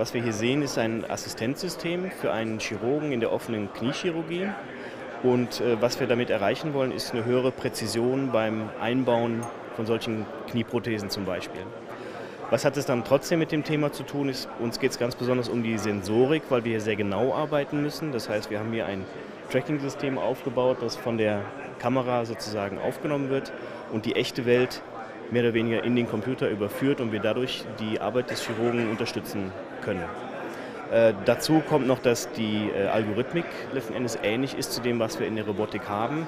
Was wir hier sehen, ist ein Assistenzsystem für einen Chirurgen in der offenen Kniechirurgie. Und äh, was wir damit erreichen wollen, ist eine höhere Präzision beim Einbauen von solchen Knieprothesen zum Beispiel. Was hat es dann trotzdem mit dem Thema zu tun? Ist, uns geht es ganz besonders um die Sensorik, weil wir hier sehr genau arbeiten müssen. Das heißt, wir haben hier ein Tracking-System aufgebaut, das von der Kamera sozusagen aufgenommen wird und die echte Welt mehr oder weniger in den Computer überführt und wir dadurch die Arbeit des Chirurgen unterstützen können. Äh, dazu kommt noch, dass die äh, Algorithmik letzten Endes ähnlich ist zu dem, was wir in der Robotik haben.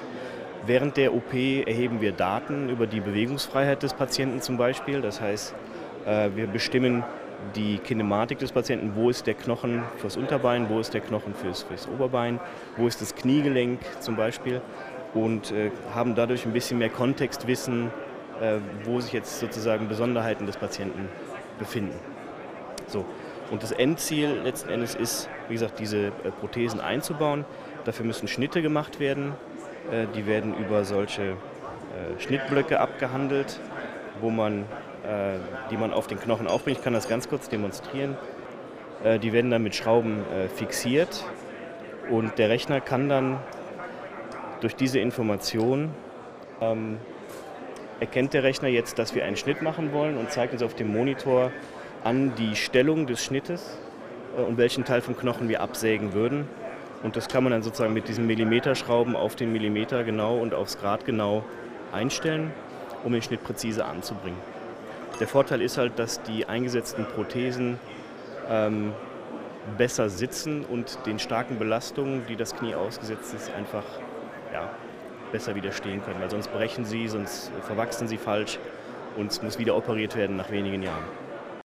Während der OP erheben wir Daten über die Bewegungsfreiheit des Patienten zum Beispiel. Das heißt, äh, wir bestimmen die Kinematik des Patienten, wo ist der Knochen fürs Unterbein, wo ist der Knochen fürs, fürs Oberbein, wo ist das Kniegelenk zum Beispiel und äh, haben dadurch ein bisschen mehr Kontextwissen, wo sich jetzt sozusagen Besonderheiten des Patienten befinden. So. Und das Endziel letzten Endes ist, wie gesagt, diese äh, Prothesen einzubauen. Dafür müssen Schnitte gemacht werden. Äh, die werden über solche äh, Schnittblöcke abgehandelt, wo man äh, die man auf den Knochen aufbringt. Ich kann das ganz kurz demonstrieren. Äh, die werden dann mit Schrauben äh, fixiert und der Rechner kann dann durch diese Information ähm, erkennt der Rechner jetzt, dass wir einen Schnitt machen wollen und zeigt uns auf dem Monitor an die Stellung des Schnittes und welchen Teil vom Knochen wir absägen würden. Und das kann man dann sozusagen mit diesen Millimeterschrauben auf den Millimeter genau und aufs Grad genau einstellen, um den Schnitt präzise anzubringen. Der Vorteil ist halt, dass die eingesetzten Prothesen ähm, besser sitzen und den starken Belastungen, die das Knie ausgesetzt ist, einfach ja, besser widerstehen können. Weil sonst brechen sie, sonst verwachsen sie falsch und es muss wieder operiert werden nach wenigen Jahren.